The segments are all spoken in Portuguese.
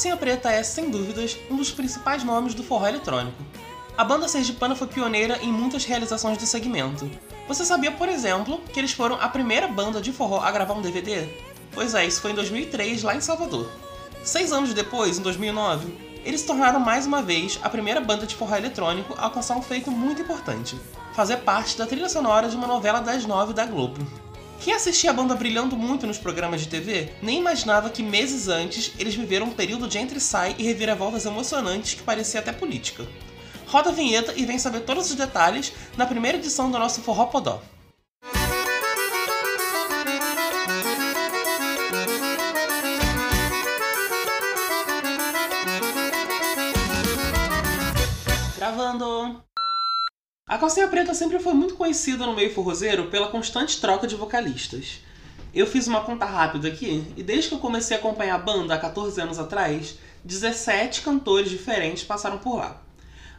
Calcinha Preta é, sem dúvidas, um dos principais nomes do forró eletrônico. A banda sergipana foi pioneira em muitas realizações do segmento. Você sabia, por exemplo, que eles foram a primeira banda de forró a gravar um DVD? Pois é, isso foi em 2003, lá em Salvador. Seis anos depois, em 2009, eles se tornaram mais uma vez a primeira banda de forró eletrônico a alcançar um feito muito importante: fazer parte da trilha sonora de uma novela das nove da Globo. Quem assistia a banda brilhando muito nos programas de TV nem imaginava que meses antes eles viveram um período de entre-sai e reviravoltas emocionantes que parecia até política. Roda a vinheta e vem saber todos os detalhes na primeira edição do nosso Forró Podó. Calcinha Preta sempre foi muito conhecida no meio forrozeiro pela constante troca de vocalistas. Eu fiz uma conta rápida aqui, e desde que eu comecei a acompanhar a banda há 14 anos atrás, 17 cantores diferentes passaram por lá.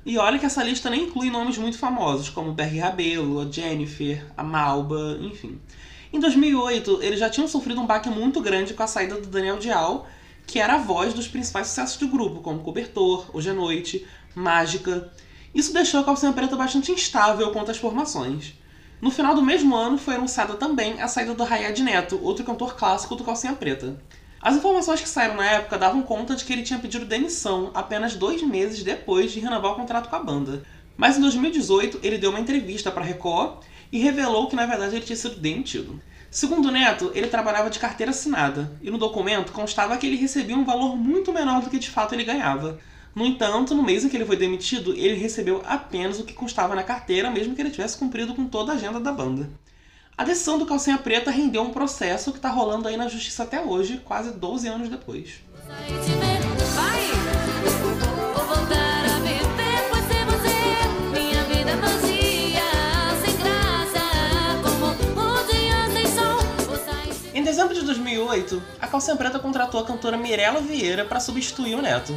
E olha que essa lista nem inclui nomes muito famosos, como Berg Rabelo, a Jennifer, a Malba, enfim. Em 2008, eles já tinham sofrido um baque muito grande com a saída do Daniel Dial, que era a voz dos principais sucessos do grupo, como Cobertor, Hoje à Noite, Mágica. Isso deixou a Calcinha Preta bastante instável quanto às formações. No final do mesmo ano foi anunciada também a saída do Hayad Neto, outro cantor clássico do Calcinha Preta. As informações que saíram na época davam conta de que ele tinha pedido demissão apenas dois meses depois de renovar o contrato com a banda. Mas em 2018 ele deu uma entrevista para Record e revelou que na verdade ele tinha sido demitido. Segundo Neto, ele trabalhava de carteira assinada e no documento constava que ele recebia um valor muito menor do que de fato ele ganhava. No entanto, no mês em que ele foi demitido, ele recebeu apenas o que constava na carteira, mesmo que ele tivesse cumprido com toda a agenda da banda. A decisão do Calcinha Preta rendeu um processo que está rolando aí na justiça até hoje, quase 12 anos depois. Em dezembro de 2008, a Calcinha Preta contratou a cantora Mirella Vieira para substituir o Neto.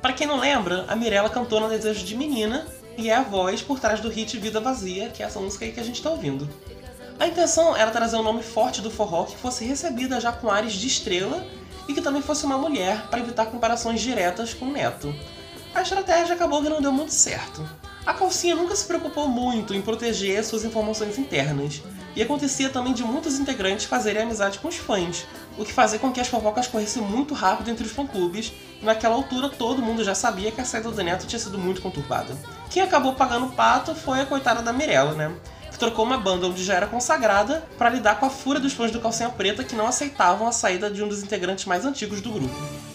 Para quem não lembra, a Mirella cantou no Desejo de Menina e é a voz por trás do hit Vida Vazia, que é essa música aí que a gente está ouvindo. A intenção era trazer um nome forte do forró que fosse recebida já com ares de estrela e que também fosse uma mulher para evitar comparações diretas com o Neto. A estratégia acabou que não deu muito certo. A calcinha nunca se preocupou muito em proteger suas informações internas, e acontecia também de muitos integrantes fazerem amizade com os fãs, o que fazia com que as fofocas corressem muito rápido entre os fã-clubes, e naquela altura todo mundo já sabia que a saída do Neto tinha sido muito conturbada. Quem acabou pagando o pato foi a coitada da Mirella, né? Que trocou uma banda onde já era consagrada para lidar com a fúria dos fãs do Calcinha Preta que não aceitavam a saída de um dos integrantes mais antigos do grupo.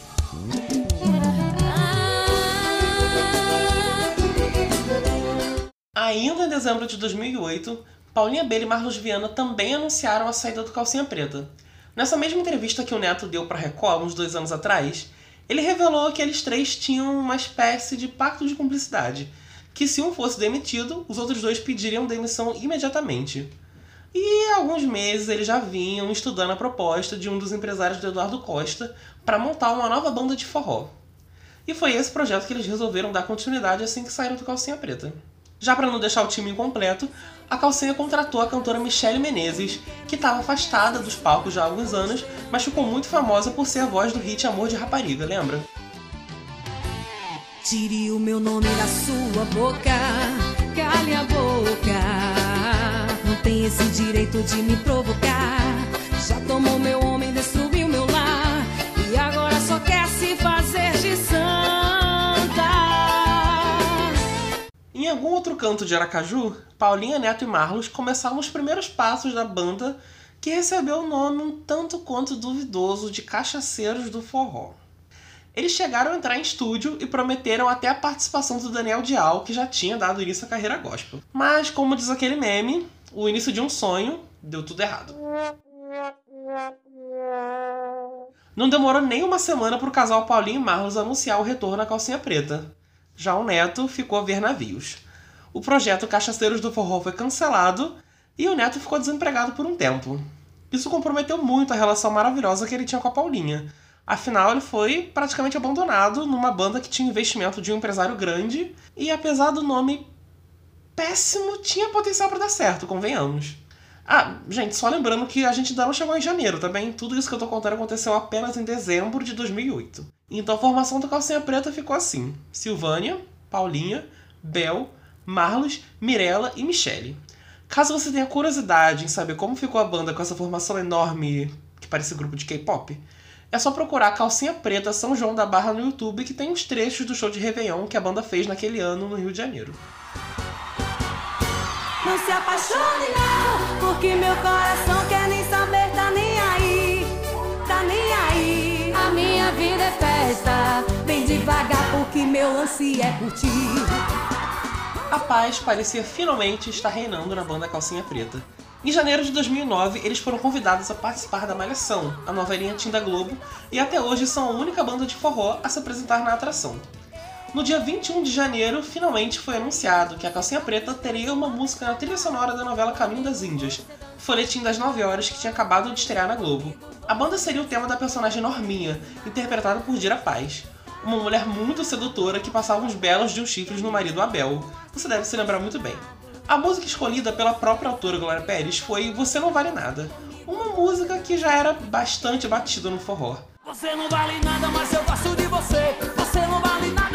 Ainda em dezembro de 2008, Paulinha Bela e Marlos Viana também anunciaram a saída do Calcinha Preta. Nessa mesma entrevista que o Neto deu para Record uns dois anos atrás, ele revelou que eles três tinham uma espécie de pacto de cumplicidade, que se um fosse demitido, os outros dois pediriam demissão imediatamente. E há alguns meses eles já vinham estudando a proposta de um dos empresários do Eduardo Costa para montar uma nova banda de forró. E foi esse projeto que eles resolveram dar continuidade assim que saíram do Calcinha Preta. Já para não deixar o time incompleto, a Calcinha contratou a cantora Michelle Menezes, que estava afastada dos palcos já há alguns anos, mas ficou muito famosa por ser a voz do hit Amor de Rapariga, lembra? Tire o meu nome da sua boca, cale a boca. Não tem esse direito de me provocar. Já tomou meu homem, destruiu Em algum outro canto de Aracaju, Paulinha Neto e Marlos começaram os primeiros passos da banda que recebeu o nome um tanto quanto duvidoso de Cachaceiros do Forró. Eles chegaram a entrar em estúdio e prometeram até a participação do Daniel Dial, que já tinha dado início à carreira gospel. Mas, como diz aquele meme, o início de um sonho deu tudo errado. Não demorou nem uma semana para o casal Paulinho e Marlos anunciar o retorno à calcinha preta. Já o Neto ficou a ver navios. O projeto Cachaceiros do Forró foi cancelado e o Neto ficou desempregado por um tempo. Isso comprometeu muito a relação maravilhosa que ele tinha com a Paulinha. Afinal, ele foi praticamente abandonado numa banda que tinha investimento de um empresário grande e, apesar do nome péssimo, tinha potencial para dar certo, convenhamos. Ah, gente, só lembrando que a gente ainda não chegou em janeiro, tá bem? Tudo isso que eu tô contando aconteceu apenas em dezembro de 2008. Então a formação do Calcinha Preta ficou assim: Silvânia, Paulinha, Bel, Marlos, Mirella e Michele. Caso você tenha curiosidade em saber como ficou a banda com essa formação enorme que parece grupo de K-pop, é só procurar Calcinha Preta São João da Barra no YouTube que tem os trechos do show de Réveillon que a banda fez naquele ano no Rio de Janeiro. Não se apaixone não, porque meu coração quer nem saber, tá nem aí, tá nem aí. A minha vida é festa, vem devagar porque meu lance é curtir. A paz parecia finalmente estar reinando na banda Calcinha Preta. Em janeiro de 2009, eles foram convidados a participar da Malhação, a nova linha Tim da Globo, e até hoje são a única banda de forró a se apresentar na atração. No dia 21 de janeiro, finalmente foi anunciado que a Calcinha Preta teria uma música na trilha sonora da novela Caminho das Índias, folhetim das 9 horas que tinha acabado de estrear na Globo. A banda seria o tema da personagem Norminha, interpretada por Dira Paz, uma mulher muito sedutora que passava uns belos de um chifres no marido Abel. Você deve se lembrar muito bem. A música escolhida pela própria autora Glória Pérez foi Você Não Vale Nada, uma música que já era bastante batida no forró. Você não vale nada, mas eu gosto de você. Você não vale nada,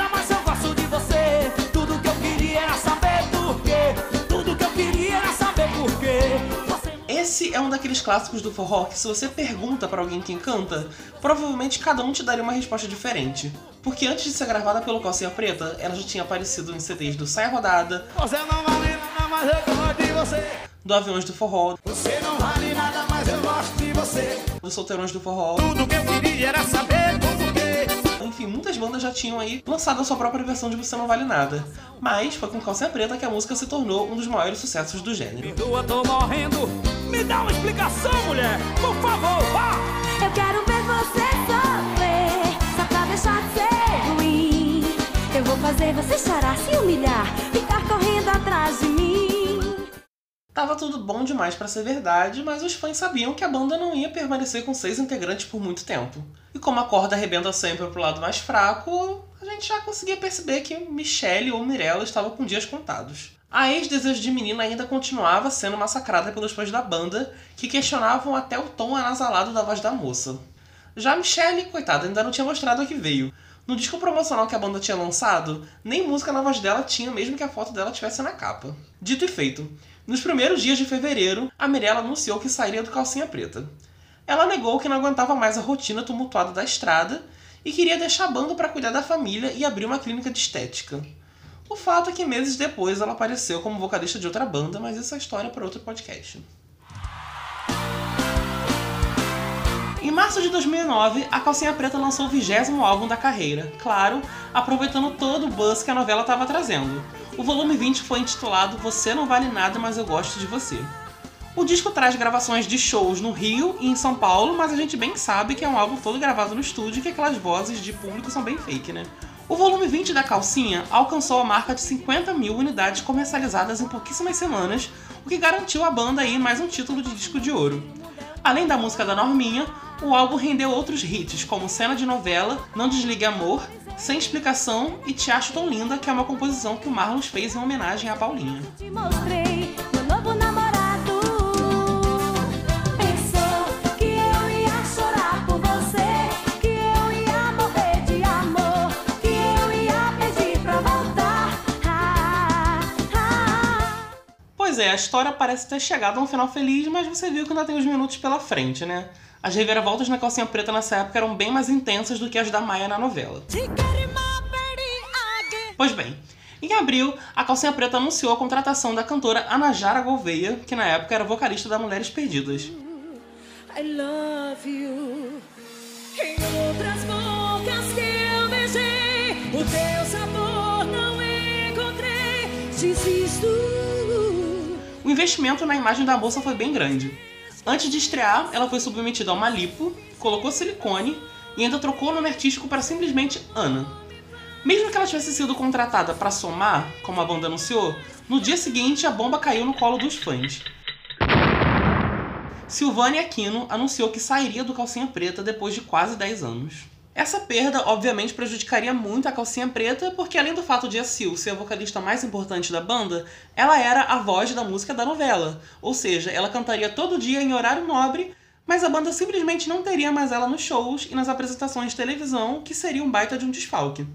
Esse é um daqueles clássicos do forró que se você pergunta pra alguém quem canta, provavelmente cada um te daria uma resposta diferente. Porque antes de ser gravada pelo Calcinha Preta, ela já tinha aparecido em CDs do Saia Rodada, Você não vale nada, mas eu gosto de você. do Aviões do Forró, Você não vale nada, mas eu gosto de você. do Solteirões do Forró, Tudo que eu queria era saber enfim, muitas bandas já tinham aí lançado a sua própria versão de Você Não Vale Nada. Mas foi com Calcinha Preta que a música se tornou um dos maiores sucessos do gênero. Perdoa, tô morrendo. Me dá uma explicação, mulher. Por favor, vá. Eu quero ver você sofrer, só pra deixar de ser ruim. Eu vou fazer você chorar, se humilhar, ficar correndo atrás de mim. Tava tudo bom demais pra ser verdade, mas os fãs sabiam que a banda não ia permanecer com seis integrantes por muito tempo. E como a corda arrebenta sempre pro lado mais fraco, a gente já conseguia perceber que Michelle ou Mirella estavam com dias contados. A ex-desejo de menina ainda continuava sendo massacrada pelos fãs da banda, que questionavam até o tom anasalado da voz da moça. Já Michelle, coitada, ainda não tinha mostrado a que veio. No disco promocional que a banda tinha lançado, nem música na voz dela tinha, mesmo que a foto dela tivesse na capa. Dito e feito, nos primeiros dias de fevereiro, a Mirella anunciou que sairia do Calcinha Preta. Ela negou que não aguentava mais a rotina tumultuada da estrada e queria deixar a banda para cuidar da família e abrir uma clínica de estética. O fato é que meses depois ela apareceu como vocalista de outra banda, mas isso é história para outro podcast. Em março de 2009, a Calcinha Preta lançou o vigésimo álbum da carreira, claro, aproveitando todo o buzz que a novela estava trazendo. O volume 20 foi intitulado Você Não Vale Nada, Mas Eu Gosto de Você. O disco traz gravações de shows no Rio e em São Paulo, mas a gente bem sabe que é um álbum todo gravado no estúdio e que aquelas vozes de público são bem fake, né? O volume 20 da Calcinha alcançou a marca de 50 mil unidades comercializadas em pouquíssimas semanas, o que garantiu à banda aí mais um título de disco de ouro. Além da música da Norminha, o álbum rendeu outros hits, como Cena de Novela, Não Desligue Amor, Sem Explicação e Te Acho Tão Linda, que é uma composição que o Marlon fez em homenagem à Paulinha. A história parece ter chegado a um final feliz, mas você viu que ainda tem uns minutos pela frente, né? As reviravoltas na calcinha preta nessa época eram bem mais intensas do que as da Maia na novela. Pois bem, em abril, a Calcinha Preta anunciou a contratação da cantora Anajara Gouveia, que na época era vocalista da Mulheres Perdidas. Desisto. Investimento na imagem da moça foi bem grande. Antes de estrear, ela foi submetida a uma lipo, colocou silicone e ainda trocou o nome artístico para simplesmente Ana. Mesmo que ela tivesse sido contratada para somar, como a banda anunciou, no dia seguinte a bomba caiu no colo dos fãs. Silvânia Aquino anunciou que sairia do Calcinha Preta depois de quase 10 anos. Essa perda, obviamente, prejudicaria muito a Calcinha Preta, porque além do fato de a Sil ser a vocalista mais importante da banda, ela era a voz da música da novela. Ou seja, ela cantaria todo dia em horário nobre, mas a banda simplesmente não teria mais ela nos shows e nas apresentações de televisão, que seria um baita de um desfalque.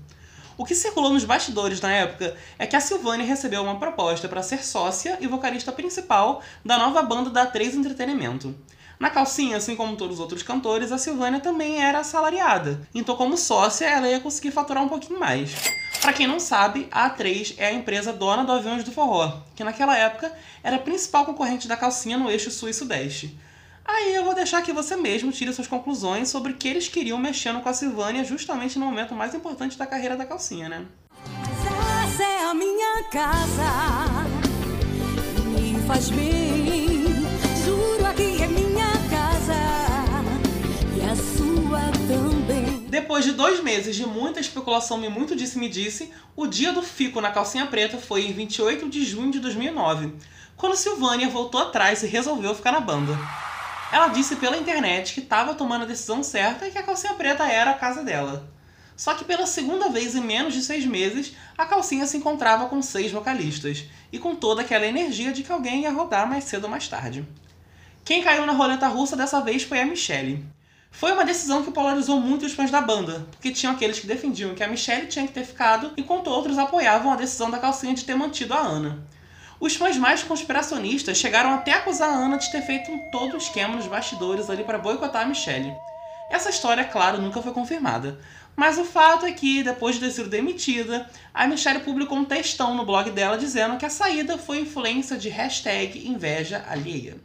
O que circulou nos bastidores na época é que a Silvânia recebeu uma proposta para ser sócia e vocalista principal da nova banda da A3 Entretenimento. Na calcinha, assim como todos os outros cantores, a Silvânia também era assalariada. Então, como sócia, ela ia conseguir faturar um pouquinho mais. Para quem não sabe, a A3 é a empresa dona do Aviões do Forró, que naquela época era a principal concorrente da calcinha no eixo sul e sudeste. Aí eu vou deixar que você mesmo tire suas conclusões sobre o que eles queriam mexendo com a Silvânia justamente no momento mais importante da carreira da calcinha, né? Essa é a minha casa, me faz bem. Depois de dois meses de muita especulação e muito disse-me-disse, o dia do fico na calcinha preta foi em 28 de junho de 2009, quando Silvânia voltou atrás e resolveu ficar na banda. Ela disse pela internet que estava tomando a decisão certa e que a calcinha preta era a casa dela. Só que pela segunda vez em menos de seis meses, a calcinha se encontrava com seis vocalistas, e com toda aquela energia de que alguém ia rodar mais cedo ou mais tarde. Quem caiu na roleta russa dessa vez foi a Michelle. Foi uma decisão que polarizou muito os fãs da banda, porque tinham aqueles que defendiam que a Michelle tinha que ter ficado, enquanto outros apoiavam a decisão da calcinha de ter mantido a Ana. Os fãs mais conspiracionistas chegaram até a acusar a Ana de ter feito um todo esquema nos bastidores ali para boicotar a Michelle. Essa história, claro, nunca foi confirmada. Mas o fato é que, depois de ter sido demitida, a Michelle publicou um textão no blog dela dizendo que a saída foi influência de hashtag inveja alheia.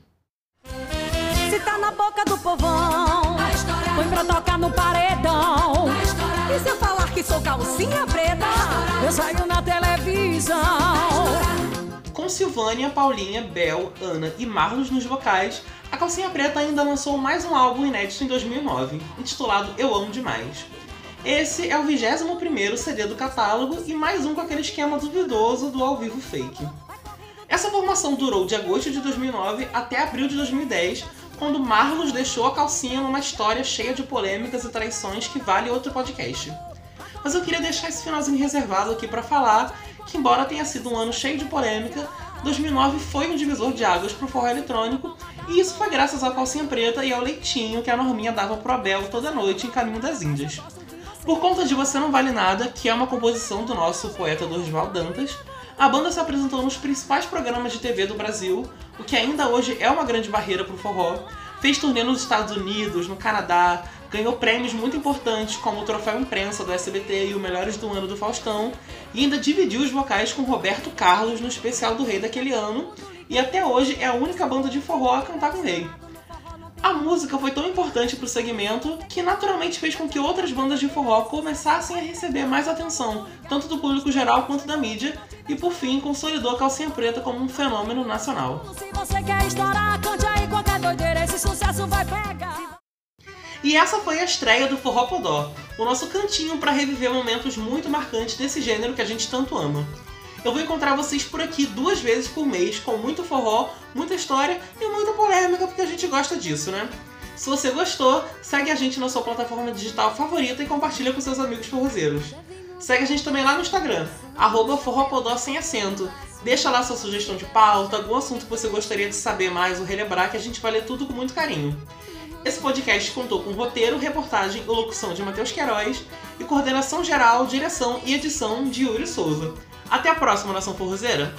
Se tá na boca do povão, põe pra tocar no paredão. E se eu falar que sou calcinha preta, eu saio na televisão. Com Silvânia, Paulinha, Bel, Ana e Marlos nos vocais, a Calcinha Preta ainda lançou mais um álbum inédito em 2009, intitulado Eu Amo Demais. Esse é o 21º CD do catálogo e mais um com aquele esquema duvidoso do ao vivo fake. Essa formação durou de agosto de 2009 até abril de 2010, quando Marlos deixou a calcinha numa história cheia de polêmicas e traições que vale outro podcast. Mas eu queria deixar esse finalzinho reservado aqui para falar que, embora tenha sido um ano cheio de polêmica, 2009 foi um divisor de águas pro forró eletrônico, e isso foi graças ao Calcinha Preta e ao leitinho que a Norminha dava pro Abel toda noite em Caminho das Índias. Por conta de Você Não Vale Nada, que é uma composição do nosso poeta Dorival Dantas, a banda se apresentou nos principais programas de TV do Brasil, o que ainda hoje é uma grande barreira pro forró, fez turnê nos Estados Unidos, no Canadá, ganhou prêmios muito importantes como o Troféu Imprensa do SBT e o Melhores do Ano do Faustão, e ainda dividiu os vocais com Roberto Carlos no especial do Rei daquele ano, e até hoje é a única banda de forró a cantar com o Rei. A música foi tão importante para o segmento que naturalmente fez com que outras bandas de forró começassem a receber mais atenção, tanto do público geral quanto da mídia, e por fim consolidou a Calcinha Preta como um fenômeno nacional. E essa foi a estreia do Forró Podó, o nosso cantinho para reviver momentos muito marcantes desse gênero que a gente tanto ama. Eu vou encontrar vocês por aqui duas vezes por mês, com muito forró, muita história e muita polêmica, porque a gente gosta disso, né? Se você gostou, segue a gente na sua plataforma digital favorita e compartilha com seus amigos forrozeiros. Segue a gente também lá no Instagram, arroba forropodó sem acento. Deixa lá sua sugestão de pauta, algum assunto que você gostaria de saber mais ou relembrar, que a gente vai ler tudo com muito carinho. Esse podcast contou com roteiro, reportagem e locução de Matheus Queiroz e coordenação geral, direção e edição de Yuri Souza. Até a próxima, Nação Forrozeira!